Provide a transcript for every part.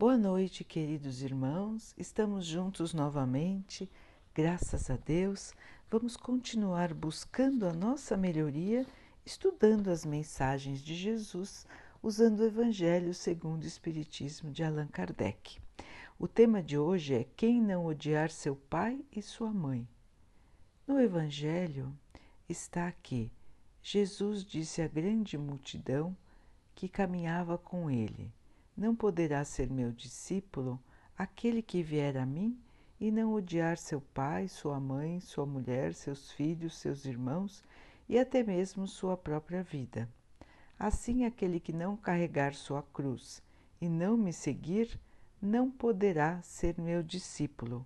Boa noite, queridos irmãos. Estamos juntos novamente, graças a Deus. Vamos continuar buscando a nossa melhoria, estudando as mensagens de Jesus, usando o Evangelho segundo o Espiritismo de Allan Kardec. O tema de hoje é Quem não odiar seu pai e sua mãe. No Evangelho está aqui: Jesus disse à grande multidão que caminhava com ele não poderá ser meu discípulo aquele que vier a mim e não odiar seu pai, sua mãe, sua mulher, seus filhos, seus irmãos e até mesmo sua própria vida. Assim, aquele que não carregar sua cruz e não me seguir, não poderá ser meu discípulo.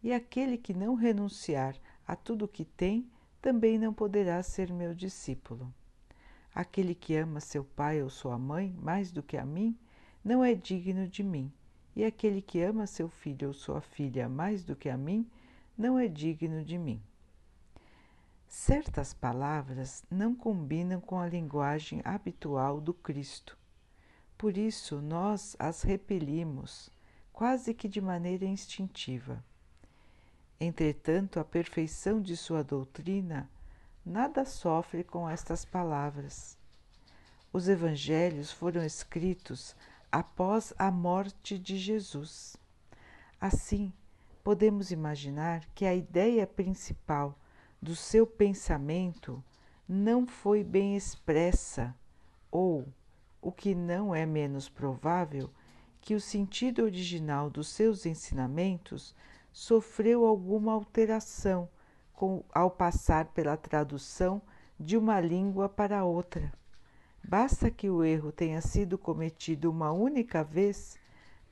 E aquele que não renunciar a tudo o que tem, também não poderá ser meu discípulo. Aquele que ama seu pai ou sua mãe mais do que a mim, não é digno de mim, e aquele que ama seu filho ou sua filha mais do que a mim, não é digno de mim. Certas palavras não combinam com a linguagem habitual do Cristo. Por isso, nós as repelimos, quase que de maneira instintiva. Entretanto, a perfeição de sua doutrina nada sofre com estas palavras. Os evangelhos foram escritos após a morte de Jesus. Assim, podemos imaginar que a ideia principal do seu pensamento não foi bem expressa, ou, o que não é menos provável, que o sentido original dos seus ensinamentos sofreu alguma alteração com, ao passar pela tradução de uma língua para outra. Basta que o erro tenha sido cometido uma única vez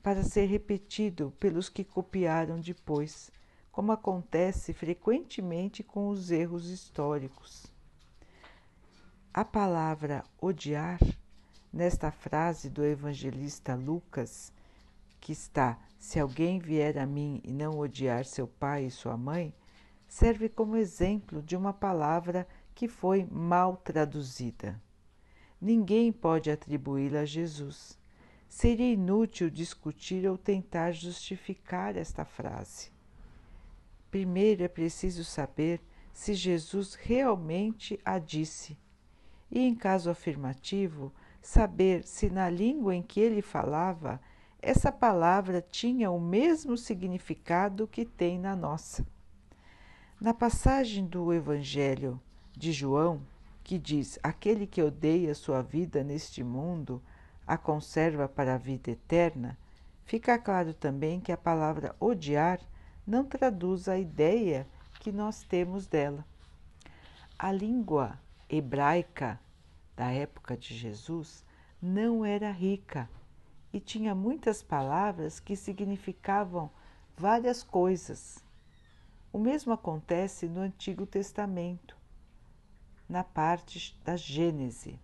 para ser repetido pelos que copiaram depois, como acontece frequentemente com os erros históricos. A palavra odiar, nesta frase do evangelista Lucas, que está: Se alguém vier a mim e não odiar seu pai e sua mãe, serve como exemplo de uma palavra que foi mal traduzida ninguém pode atribuí-la a Jesus. Seria inútil discutir ou tentar justificar esta frase. Primeiro é preciso saber se Jesus realmente a disse, e, em caso afirmativo, saber se na língua em que ele falava essa palavra tinha o mesmo significado que tem na nossa. Na passagem do Evangelho de João, que diz: Aquele que odeia sua vida neste mundo a conserva para a vida eterna, fica claro também que a palavra odiar não traduz a ideia que nós temos dela. A língua hebraica da época de Jesus não era rica e tinha muitas palavras que significavam várias coisas. O mesmo acontece no Antigo Testamento na parte da Gênese.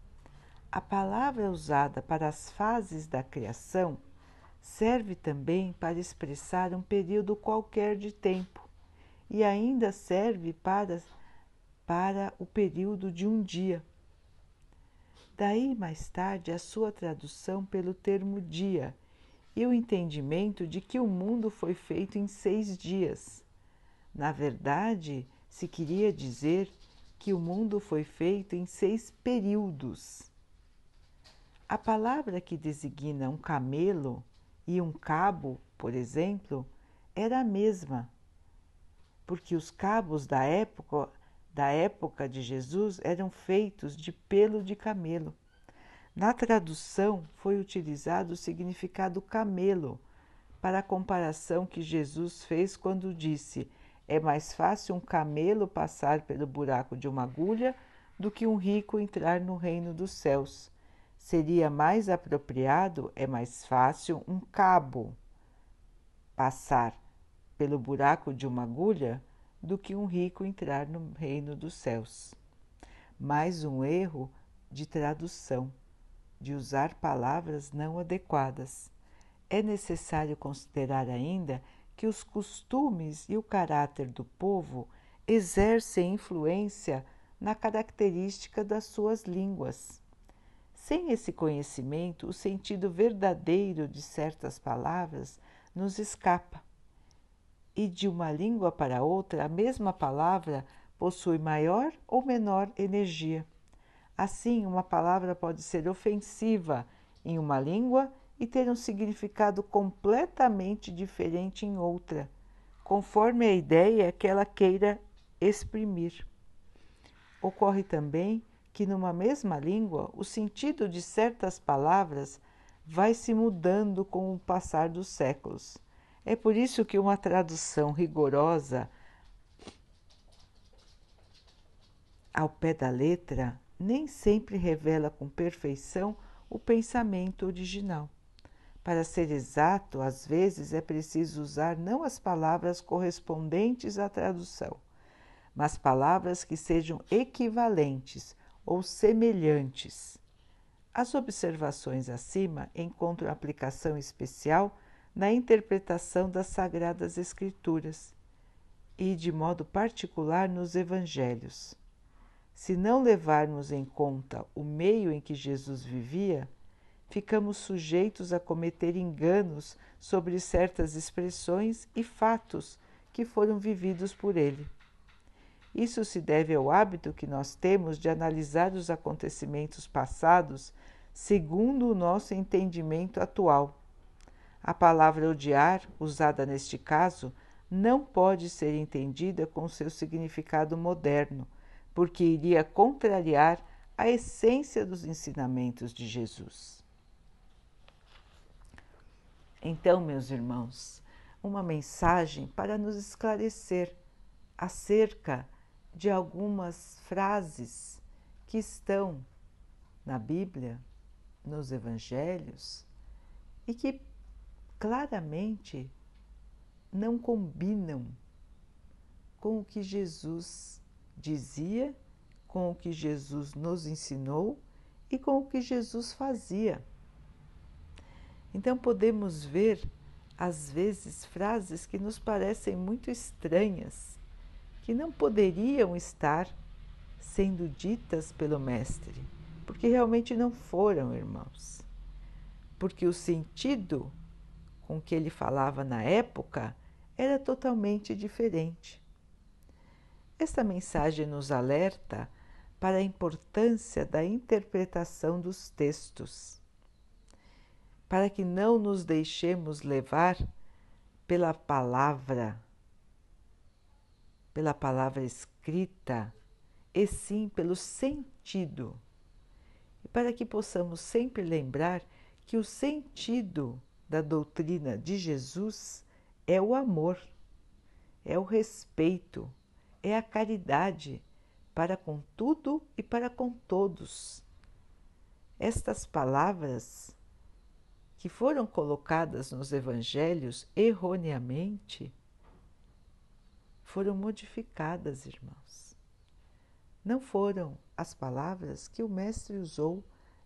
A palavra usada para as fases da criação serve também para expressar um período qualquer de tempo e ainda serve para, para o período de um dia. Daí mais tarde a sua tradução pelo termo dia e o entendimento de que o mundo foi feito em seis dias. Na verdade, se queria dizer que o mundo foi feito em seis períodos. A palavra que designa um camelo e um cabo, por exemplo, era a mesma, porque os cabos da época, da época de Jesus eram feitos de pelo de camelo. Na tradução foi utilizado o significado camelo para a comparação que Jesus fez quando disse: é mais fácil um camelo passar pelo buraco de uma agulha do que um rico entrar no reino dos céus. Seria mais apropriado, é mais fácil um cabo passar pelo buraco de uma agulha do que um rico entrar no reino dos céus. Mais um erro de tradução, de usar palavras não adequadas. É necessário considerar ainda que os costumes e o caráter do povo exercem influência na característica das suas línguas. Sem esse conhecimento, o sentido verdadeiro de certas palavras nos escapa. E de uma língua para outra, a mesma palavra possui maior ou menor energia. Assim, uma palavra pode ser ofensiva em uma língua e ter um significado completamente diferente em outra, conforme a ideia que ela queira exprimir. Ocorre também que, numa mesma língua, o sentido de certas palavras vai se mudando com o passar dos séculos. É por isso que uma tradução rigorosa ao pé da letra nem sempre revela com perfeição o pensamento original. Para ser exato, às vezes é preciso usar não as palavras correspondentes à tradução, mas palavras que sejam equivalentes ou semelhantes. As observações acima encontram aplicação especial na interpretação das Sagradas Escrituras e, de modo particular, nos Evangelhos. Se não levarmos em conta o meio em que Jesus vivia, ficamos sujeitos a cometer enganos sobre certas expressões e fatos que foram vividos por ele. Isso se deve ao hábito que nós temos de analisar os acontecimentos passados segundo o nosso entendimento atual. A palavra odiar, usada neste caso, não pode ser entendida com seu significado moderno, porque iria contrariar a essência dos ensinamentos de Jesus. Então, meus irmãos, uma mensagem para nos esclarecer acerca de algumas frases que estão na Bíblia, nos Evangelhos, e que claramente não combinam com o que Jesus dizia, com o que Jesus nos ensinou e com o que Jesus fazia. Então podemos ver, às vezes, frases que nos parecem muito estranhas, que não poderiam estar sendo ditas pelo Mestre, porque realmente não foram, irmãos. Porque o sentido com que ele falava na época era totalmente diferente. Esta mensagem nos alerta para a importância da interpretação dos textos, para que não nos deixemos levar pela palavra, pela palavra escrita, e sim pelo sentido, e para que possamos sempre lembrar que o sentido da doutrina de Jesus é o amor, é o respeito é a caridade para com tudo e para com todos. Estas palavras que foram colocadas nos evangelhos erroneamente foram modificadas, irmãos. Não foram as palavras que o Mestre usou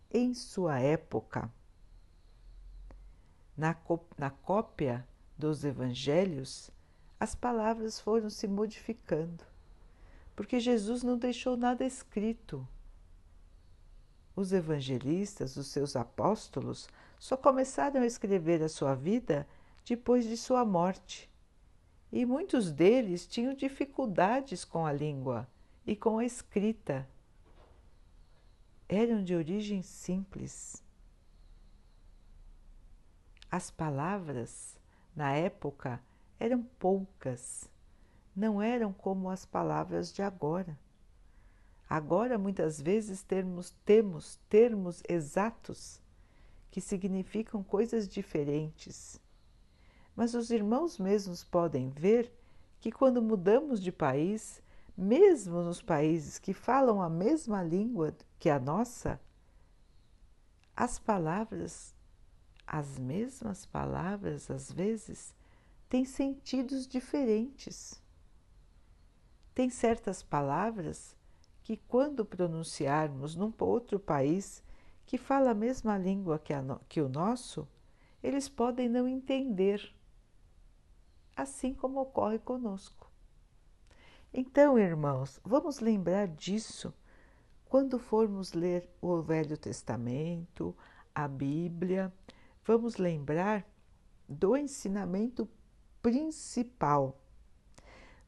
em sua época. Na, na cópia dos evangelhos, as palavras foram se modificando, porque Jesus não deixou nada escrito. Os evangelistas, os seus apóstolos, só começaram a escrever a sua vida depois de sua morte. E muitos deles tinham dificuldades com a língua e com a escrita. Eram de origem simples. As palavras, na época, eram poucas, não eram como as palavras de agora. Agora, muitas vezes, termos, temos termos exatos que significam coisas diferentes. Mas os irmãos mesmos podem ver que, quando mudamos de país, mesmo nos países que falam a mesma língua que a nossa, as palavras, as mesmas palavras, às vezes, tem sentidos diferentes. Tem certas palavras que, quando pronunciarmos num outro país que fala a mesma língua que, no, que o nosso, eles podem não entender, assim como ocorre conosco. Então, irmãos, vamos lembrar disso quando formos ler o Velho Testamento, a Bíblia, vamos lembrar do ensinamento principal,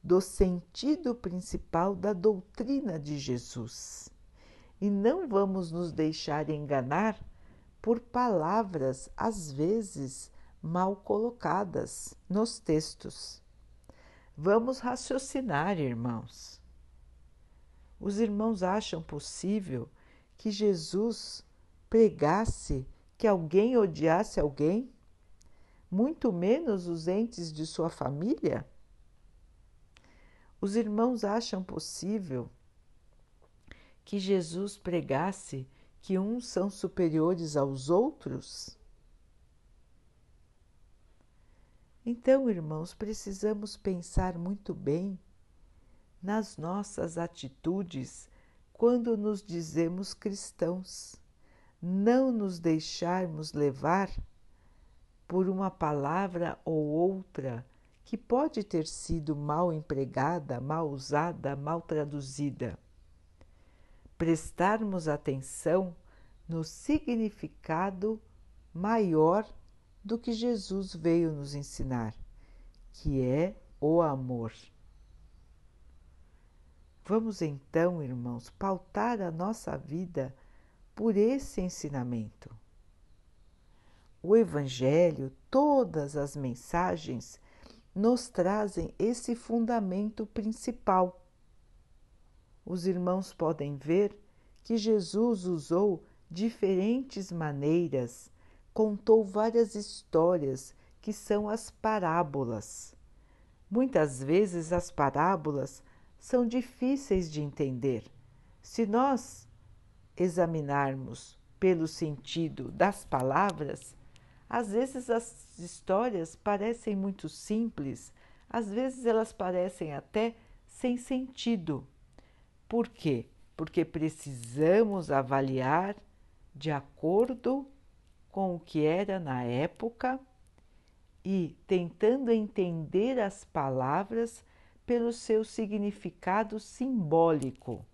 do sentido principal da doutrina de Jesus. E não vamos nos deixar enganar por palavras, às vezes, mal colocadas nos textos. Vamos raciocinar, irmãos. Os irmãos acham possível que Jesus pregasse que alguém odiasse alguém, muito menos os entes de sua família? Os irmãos acham possível que Jesus pregasse que uns são superiores aos outros? Então, irmãos, precisamos pensar muito bem nas nossas atitudes quando nos dizemos cristãos, não nos deixarmos levar por uma palavra ou outra que pode ter sido mal empregada, mal usada, mal traduzida. Prestarmos atenção no significado maior do que Jesus veio nos ensinar, que é o amor. Vamos então, irmãos, pautar a nossa vida por esse ensinamento. O Evangelho, todas as mensagens, nos trazem esse fundamento principal. Os irmãos podem ver que Jesus usou diferentes maneiras, contou várias histórias que são as parábolas. Muitas vezes as parábolas são difíceis de entender. Se nós examinarmos pelo sentido das palavras, às vezes as histórias parecem muito simples, às vezes elas parecem até sem sentido. Por quê? Porque precisamos avaliar de acordo com o que era na época e tentando entender as palavras pelo seu significado simbólico,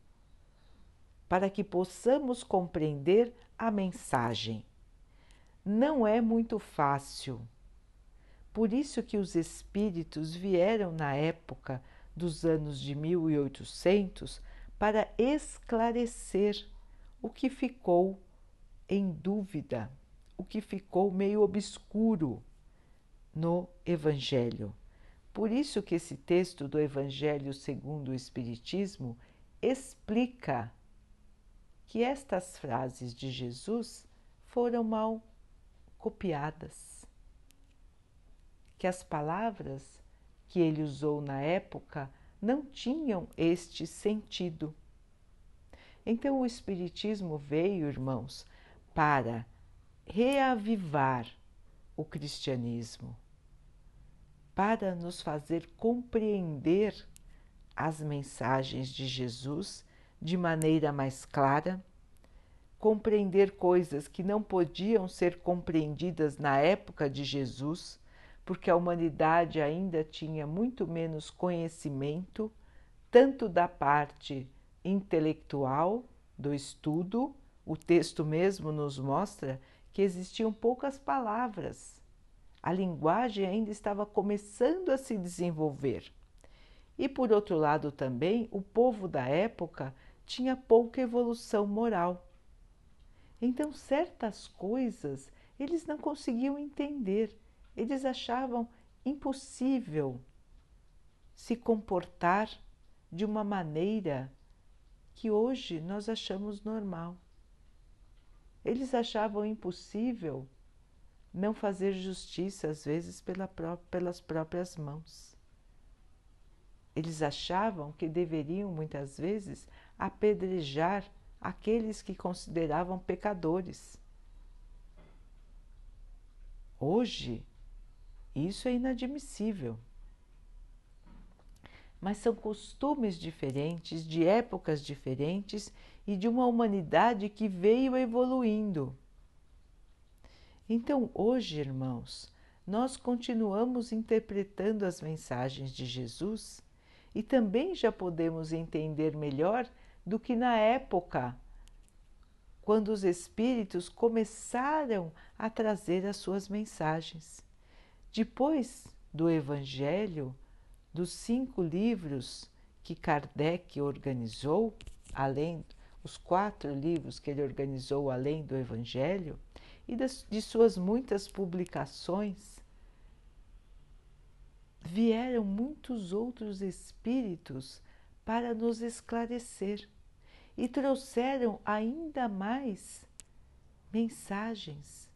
para que possamos compreender a mensagem. Não é muito fácil. Por isso que os espíritos vieram na época dos anos de 1800 para esclarecer o que ficou em dúvida, o que ficou meio obscuro no Evangelho. Por isso que esse texto do Evangelho segundo o Espiritismo explica que estas frases de Jesus foram mal copiadas, que as palavras que ele usou na época não tinham este sentido. Então o Espiritismo veio, irmãos, para reavivar o cristianismo para nos fazer compreender as mensagens de Jesus de maneira mais clara, compreender coisas que não podiam ser compreendidas na época de Jesus, porque a humanidade ainda tinha muito menos conhecimento, tanto da parte intelectual do estudo, o texto mesmo nos mostra que existiam poucas palavras a linguagem ainda estava começando a se desenvolver. E por outro lado também, o povo da época tinha pouca evolução moral. Então, certas coisas eles não conseguiam entender, eles achavam impossível se comportar de uma maneira que hoje nós achamos normal. Eles achavam impossível não fazer justiça, às vezes, pela pró pelas próprias mãos. Eles achavam que deveriam, muitas vezes, apedrejar aqueles que consideravam pecadores. Hoje, isso é inadmissível. Mas são costumes diferentes, de épocas diferentes e de uma humanidade que veio evoluindo. Então, hoje, irmãos, nós continuamos interpretando as mensagens de Jesus e também já podemos entender melhor do que na época quando os espíritos começaram a trazer as suas mensagens. Depois do Evangelho, dos cinco livros que Kardec organizou, além os quatro livros que ele organizou além do Evangelho, e das, de suas muitas publicações, vieram muitos outros espíritos para nos esclarecer e trouxeram ainda mais mensagens,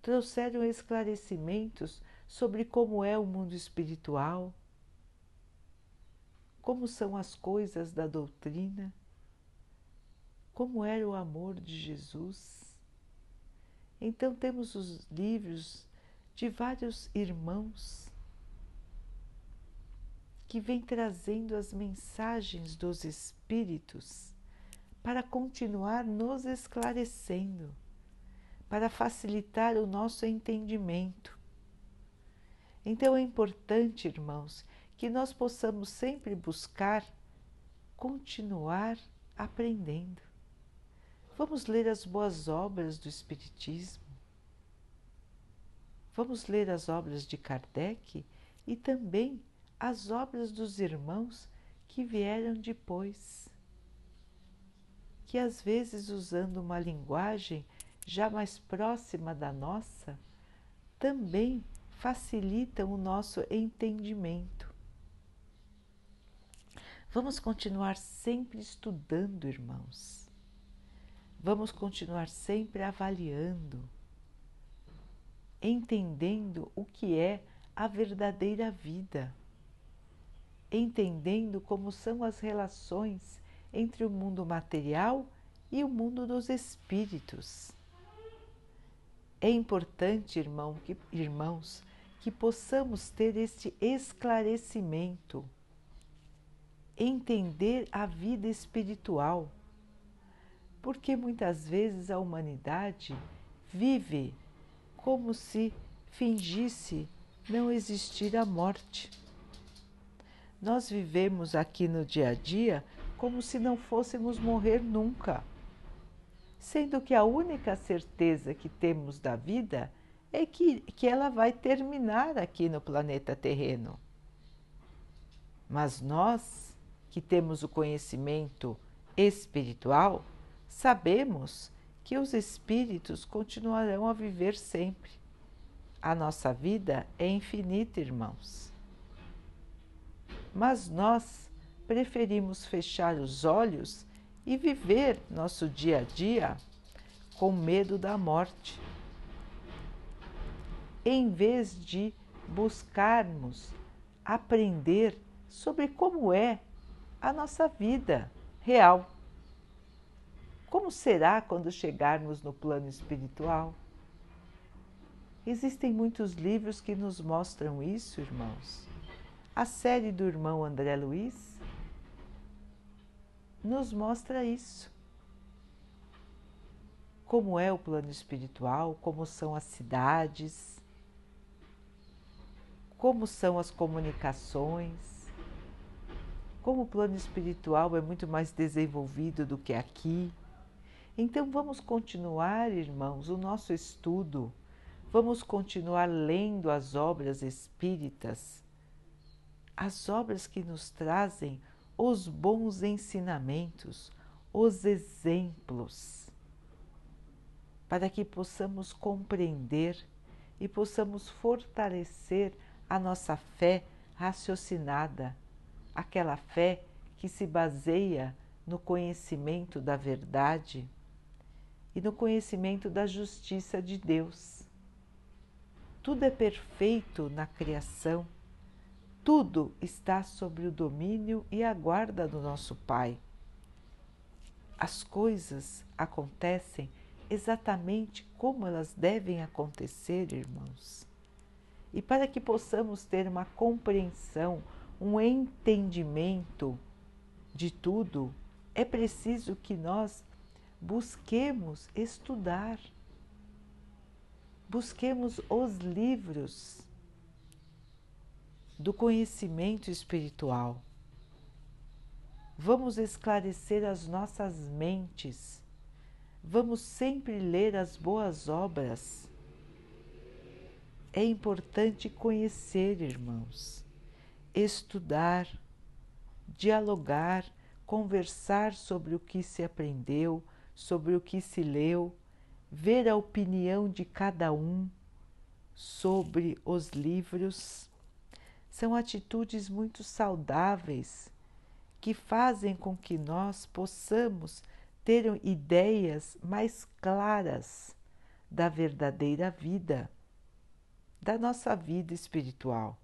trouxeram esclarecimentos sobre como é o mundo espiritual, como são as coisas da doutrina, como era o amor de Jesus. Então, temos os livros de vários irmãos que vêm trazendo as mensagens dos Espíritos para continuar nos esclarecendo, para facilitar o nosso entendimento. Então é importante, irmãos, que nós possamos sempre buscar continuar aprendendo. Vamos ler as boas obras do Espiritismo. Vamos ler as obras de Kardec e também as obras dos irmãos que vieram depois, que às vezes, usando uma linguagem já mais próxima da nossa, também facilitam o nosso entendimento. Vamos continuar sempre estudando, irmãos. Vamos continuar sempre avaliando, entendendo o que é a verdadeira vida, entendendo como são as relações entre o mundo material e o mundo dos espíritos. É importante, irmão, que, irmãos, que possamos ter este esclarecimento entender a vida espiritual, porque muitas vezes a humanidade vive como se fingisse não existir a morte. Nós vivemos aqui no dia a dia como se não fôssemos morrer nunca, sendo que a única certeza que temos da vida é que, que ela vai terminar aqui no planeta terreno. Mas nós que temos o conhecimento espiritual, sabemos que os espíritos continuarão a viver sempre. A nossa vida é infinita, irmãos. Mas nós preferimos fechar os olhos e viver nosso dia a dia com medo da morte, em vez de buscarmos aprender sobre como é a nossa vida real. Como será quando chegarmos no plano espiritual? Existem muitos livros que nos mostram isso, irmãos. A série do irmão André Luiz nos mostra isso. Como é o plano espiritual, como são as cidades, como são as comunicações, como o plano espiritual é muito mais desenvolvido do que aqui. Então vamos continuar, irmãos, o nosso estudo. Vamos continuar lendo as obras espíritas, as obras que nos trazem os bons ensinamentos, os exemplos, para que possamos compreender e possamos fortalecer a nossa fé raciocinada aquela fé que se baseia no conhecimento da verdade e no conhecimento da justiça de Deus. Tudo é perfeito na criação, tudo está sob o domínio e a guarda do nosso Pai. As coisas acontecem exatamente como elas devem acontecer, irmãos. E para que possamos ter uma compreensão, um entendimento de tudo, é preciso que nós busquemos estudar, busquemos os livros do conhecimento espiritual. Vamos esclarecer as nossas mentes. Vamos sempre ler as boas obras. É importante conhecer, irmãos, estudar, dialogar, conversar sobre o que se aprendeu, sobre o que se leu, ver a opinião de cada um sobre os livros. São atitudes muito saudáveis que fazem com que nós possamos ter ideias mais claras da verdadeira vida, da nossa vida espiritual.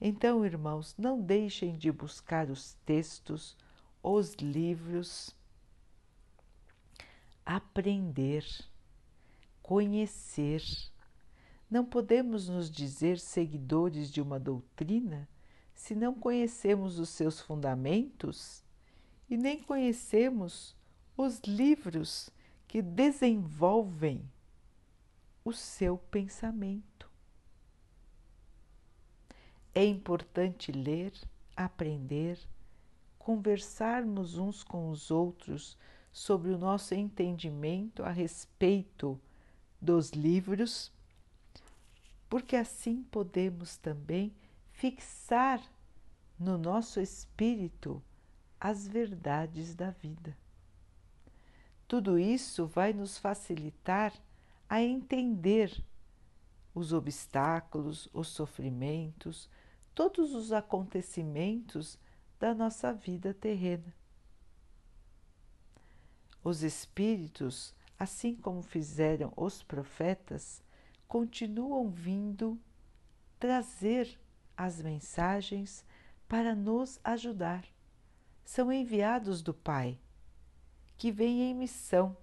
Então, irmãos, não deixem de buscar os textos, os livros, aprender, conhecer. Não podemos nos dizer seguidores de uma doutrina se não conhecemos os seus fundamentos e nem conhecemos os livros que desenvolvem o seu pensamento. É importante ler, aprender, conversarmos uns com os outros sobre o nosso entendimento a respeito dos livros, porque assim podemos também fixar no nosso espírito as verdades da vida. Tudo isso vai nos facilitar a entender os obstáculos, os sofrimentos, todos os acontecimentos da nossa vida terrena. Os Espíritos, assim como fizeram os profetas, continuam vindo trazer as mensagens para nos ajudar. São enviados do Pai, que vem em missão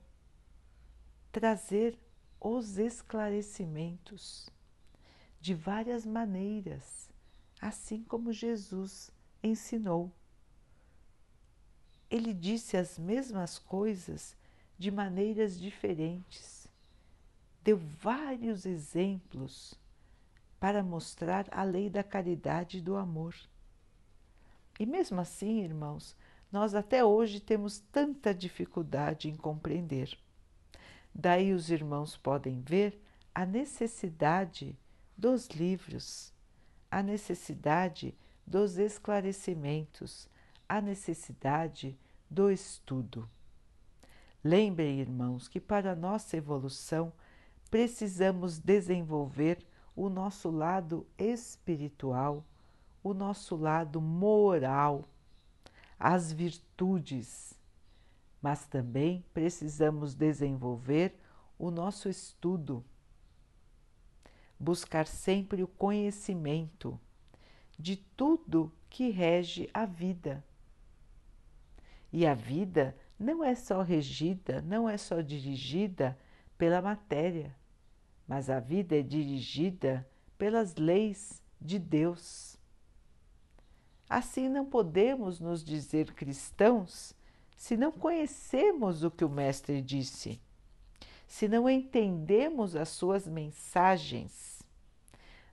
trazer os esclarecimentos de várias maneiras, assim como Jesus ensinou. Ele disse as mesmas coisas de maneiras diferentes, deu vários exemplos para mostrar a lei da caridade e do amor. E mesmo assim, irmãos, nós até hoje temos tanta dificuldade em compreender. Daí os irmãos podem ver a necessidade dos livros, a necessidade dos esclarecimentos, a necessidade do estudo. Lembrem, irmãos, que para a nossa evolução precisamos desenvolver o nosso lado espiritual, o nosso lado moral, as virtudes, mas também precisamos desenvolver o nosso estudo, buscar sempre o conhecimento de tudo que rege a vida. E a vida não é só regida, não é só dirigida pela matéria, mas a vida é dirigida pelas leis de Deus. Assim não podemos nos dizer cristãos se não conhecemos o que o Mestre disse, se não entendemos as suas mensagens.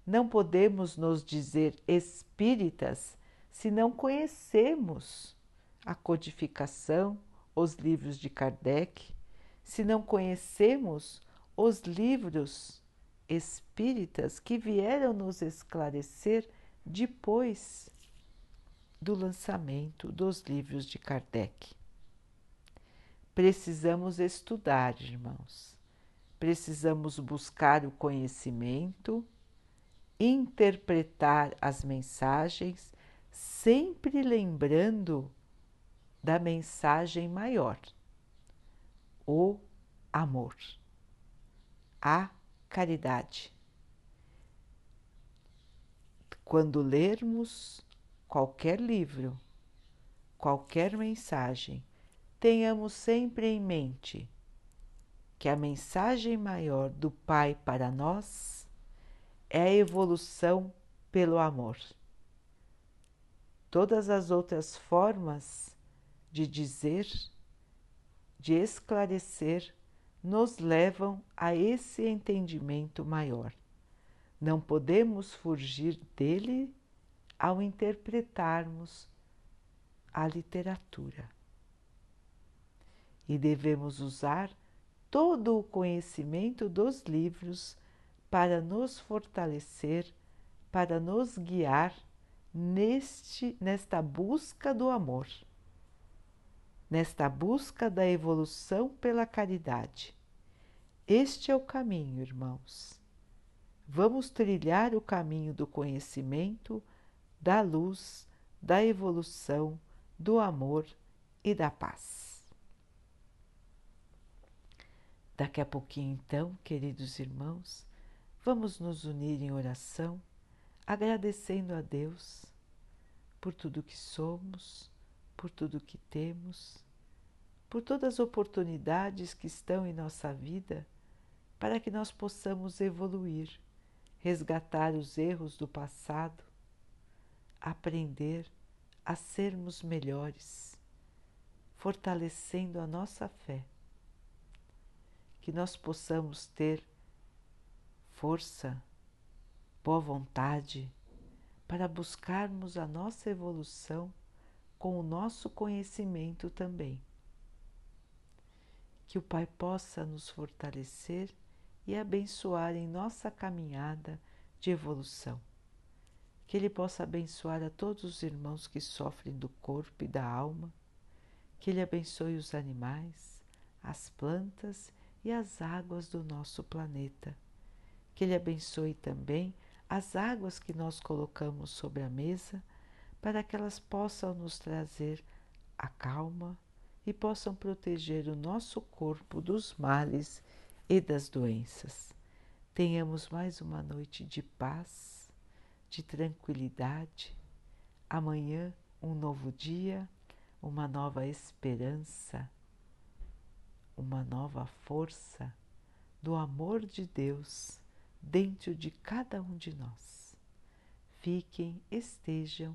Não podemos nos dizer espíritas se não conhecemos a codificação, os livros de Kardec, se não conhecemos os livros espíritas que vieram nos esclarecer depois do lançamento dos livros de Kardec. Precisamos estudar, irmãos. Precisamos buscar o conhecimento, interpretar as mensagens, sempre lembrando da mensagem maior, o amor, a caridade. Quando lermos qualquer livro, qualquer mensagem, tenhamos sempre em mente que a mensagem maior do Pai para nós é a evolução pelo amor. Todas as outras formas de dizer, de esclarecer, nos levam a esse entendimento maior. Não podemos fugir dele ao interpretarmos a literatura. E devemos usar todo o conhecimento dos livros para nos fortalecer, para nos guiar neste nesta busca do amor, nesta busca da evolução pela caridade. Este é o caminho, irmãos. Vamos trilhar o caminho do conhecimento, da luz, da evolução, do amor e da paz. Daqui a pouquinho, então, queridos irmãos, vamos nos unir em oração, agradecendo a Deus por tudo que somos, por tudo que temos, por todas as oportunidades que estão em nossa vida para que nós possamos evoluir, resgatar os erros do passado, aprender a sermos melhores, fortalecendo a nossa fé. Que nós possamos ter força, boa vontade para buscarmos a nossa evolução com o nosso conhecimento também. Que o Pai possa nos fortalecer e abençoar em nossa caminhada de evolução. Que Ele possa abençoar a todos os irmãos que sofrem do corpo e da alma, que Ele abençoe os animais, as plantas e as águas do nosso planeta, que Ele abençoe também as águas que nós colocamos sobre a mesa, para que elas possam nos trazer a calma e possam proteger o nosso corpo dos males e das doenças. Tenhamos mais uma noite de paz, de tranquilidade. Amanhã, um novo dia, uma nova esperança, uma nova força do amor de Deus dentro de cada um de nós. Fiquem, estejam